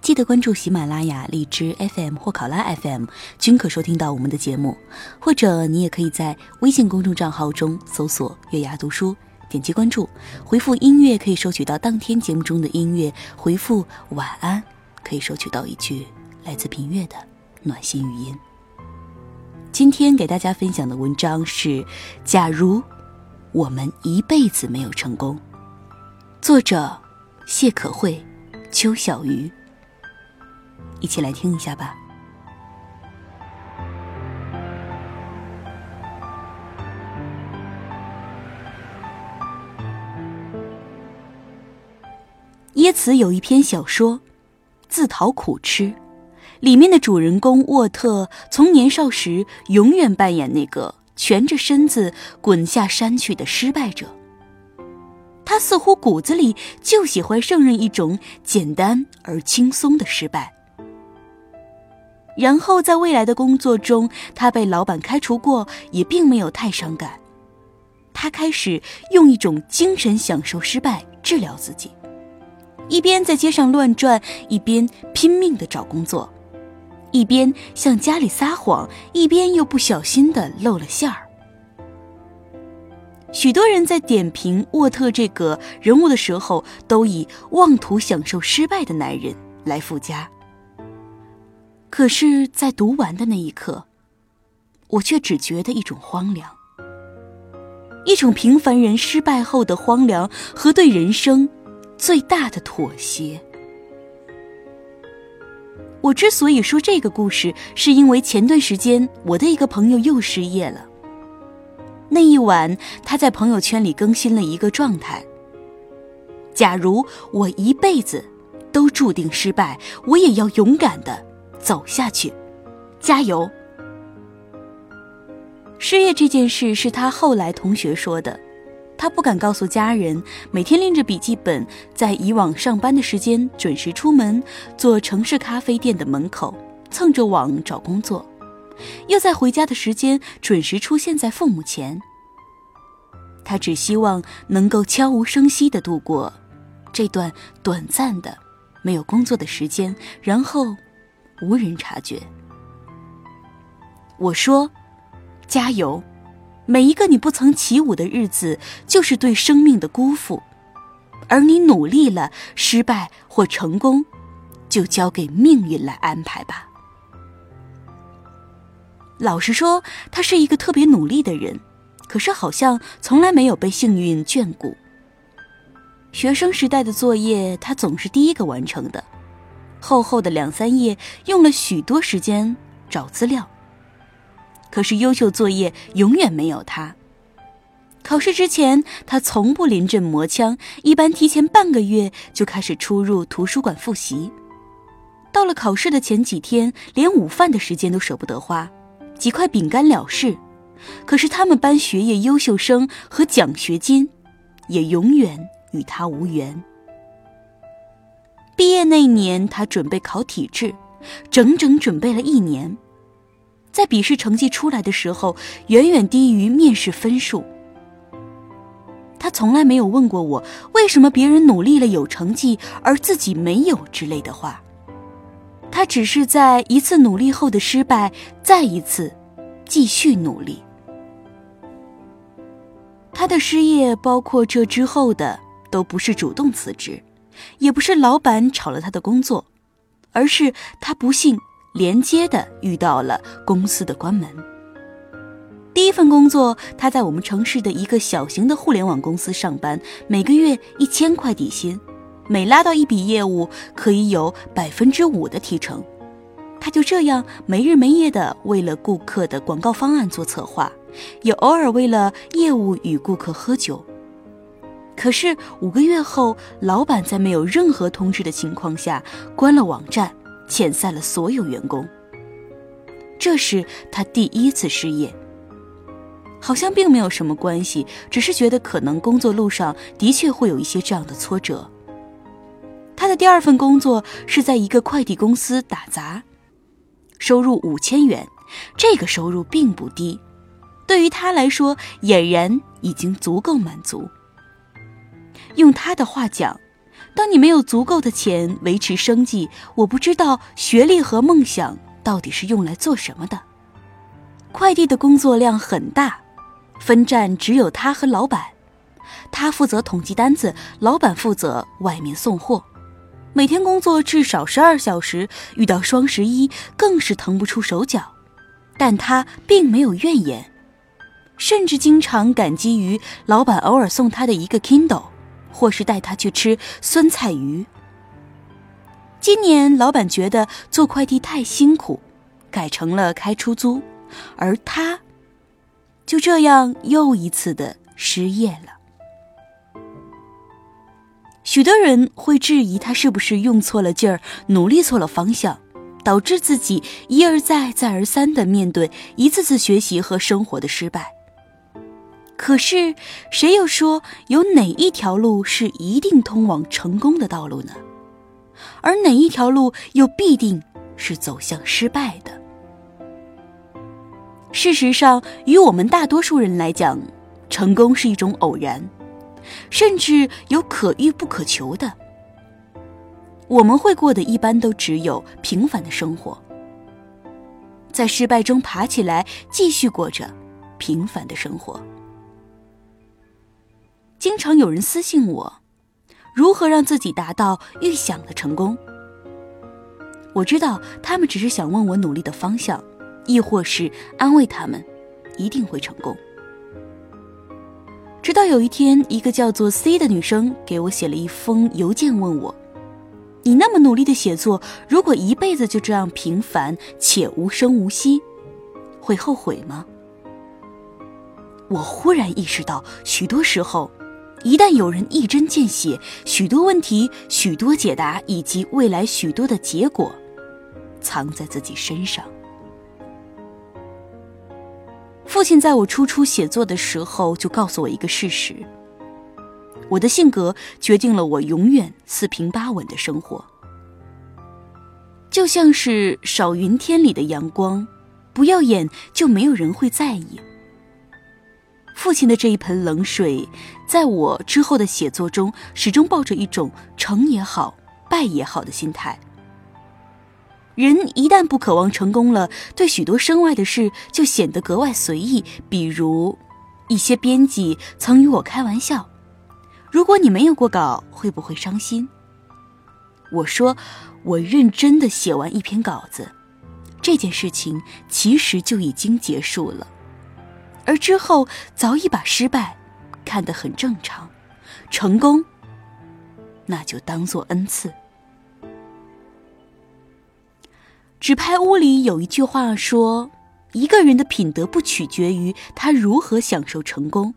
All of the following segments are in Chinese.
记得关注喜马拉雅、荔枝 FM 或考拉 FM，均可收听到我们的节目。或者你也可以在微信公众账号中搜索“月牙读书”，点击关注，回复“音乐”可以收取到当天节目中的音乐；回复“晚安”可以收取到一句来自平月的暖心语音。今天给大家分享的文章是《假如我们一辈子没有成功》，作者谢可慧、邱小鱼。一起来听一下吧。耶茨有一篇小说《自讨苦吃》，里面的主人公沃特从年少时永远扮演那个蜷着身子滚下山去的失败者。他似乎骨子里就喜欢胜任一种简单而轻松的失败。然后在未来的工作中，他被老板开除过，也并没有太伤感。他开始用一种精神享受失败治疗自己，一边在街上乱转，一边拼命的找工作，一边向家里撒谎，一边又不小心的露了馅儿。许多人在点评沃特这个人物的时候，都以妄图享受失败的男人来附加。可是，在读完的那一刻，我却只觉得一种荒凉，一种平凡人失败后的荒凉和对人生最大的妥协。我之所以说这个故事，是因为前段时间我的一个朋友又失业了。那一晚，他在朋友圈里更新了一个状态：假如我一辈子都注定失败，我也要勇敢的。走下去，加油！失业这件事是他后来同学说的，他不敢告诉家人。每天拎着笔记本，在以往上班的时间准时出门，坐城市咖啡店的门口蹭着网找工作，又在回家的时间准时出现在父母前。他只希望能够悄无声息的度过这段短暂的没有工作的时间，然后。无人察觉。我说：“加油！每一个你不曾起舞的日子，就是对生命的辜负；而你努力了，失败或成功，就交给命运来安排吧。”老实说，他是一个特别努力的人，可是好像从来没有被幸运眷顾。学生时代的作业，他总是第一个完成的。厚厚的两三页，用了许多时间找资料。可是优秀作业永远没有他。考试之前，他从不临阵磨枪，一般提前半个月就开始出入图书馆复习。到了考试的前几天，连午饭的时间都舍不得花，几块饼干了事。可是他们班学业优秀生和奖学金，也永远与他无缘。毕业那年，他准备考体制，整整准备了一年。在笔试成绩出来的时候，远远低于面试分数。他从来没有问过我为什么别人努力了有成绩，而自己没有之类的话。他只是在一次努力后的失败，再一次继续努力。他的失业，包括这之后的，都不是主动辞职。也不是老板炒了他的工作，而是他不幸连接的遇到了公司的关门。第一份工作，他在我们城市的一个小型的互联网公司上班，每个月一千块底薪，每拉到一笔业务可以有百分之五的提成。他就这样没日没夜的为了顾客的广告方案做策划，也偶尔为了业务与顾客喝酒。可是五个月后，老板在没有任何通知的情况下关了网站，遣散了所有员工。这是他第一次失业。好像并没有什么关系，只是觉得可能工作路上的确会有一些这样的挫折。他的第二份工作是在一个快递公司打杂，收入五千元，这个收入并不低，对于他来说俨然已经足够满足。用他的话讲，当你没有足够的钱维持生计，我不知道学历和梦想到底是用来做什么的。快递的工作量很大。分站只有他和老板，他负责统计单子，老板负责外面送货。每天工作至少十二小时，遇到双十一更是腾不出手脚。但他并没有怨言，甚至经常感激于老板偶尔送他的一个 Kindle，或是带他去吃酸菜鱼。今年老板觉得做快递太辛苦，改成了开出租，而他。就这样又一次的失业了。许多人会质疑他是不是用错了劲儿，努力错了方向，导致自己一而再、再而三的面对一次次学习和生活的失败。可是，谁又说有哪一条路是一定通往成功的道路呢？而哪一条路又必定是走向失败的？事实上，与我们大多数人来讲，成功是一种偶然，甚至有可遇不可求的。我们会过的一般都只有平凡的生活，在失败中爬起来，继续过着平凡的生活。经常有人私信我，如何让自己达到预想的成功？我知道他们只是想问我努力的方向。亦或是安慰他们，一定会成功。直到有一天，一个叫做 C 的女生给我写了一封邮件，问我：“你那么努力的写作，如果一辈子就这样平凡且无声无息，会后悔吗？”我忽然意识到，许多时候，一旦有人一针见血，许多问题、许多解答以及未来许多的结果，藏在自己身上。父亲在我初初写作的时候就告诉我一个事实：我的性格决定了我永远四平八稳的生活，就像是少云天里的阳光，不耀眼就没有人会在意。父亲的这一盆冷水，在我之后的写作中，始终抱着一种成也好，败也好的心态。人一旦不渴望成功了，对许多身外的事就显得格外随意。比如，一些编辑曾与我开玩笑：“如果你没有过稿，会不会伤心？”我说：“我认真的写完一篇稿子，这件事情其实就已经结束了，而之后早已把失败看得很正常，成功那就当做恩赐。”纸牌屋里有一句话说：“一个人的品德不取决于他如何享受成功，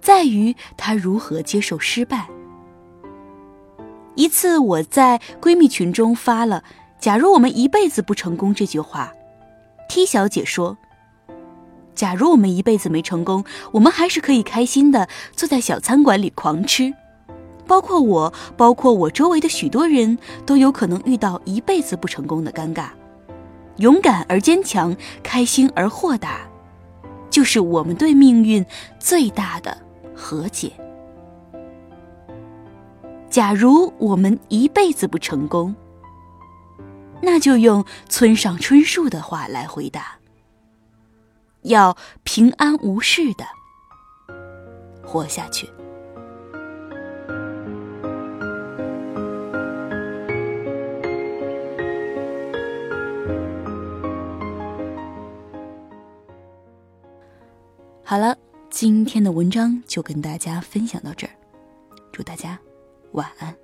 在于他如何接受失败。”一次，我在闺蜜群中发了“假如我们一辈子不成功”这句话，T 小姐说：“假如我们一辈子没成功，我们还是可以开心的坐在小餐馆里狂吃。”包括我，包括我周围的许多人都有可能遇到一辈子不成功的尴尬。勇敢而坚强，开心而豁达，就是我们对命运最大的和解。假如我们一辈子不成功，那就用村上春树的话来回答：要平安无事的活下去。好了，今天的文章就跟大家分享到这儿，祝大家晚安。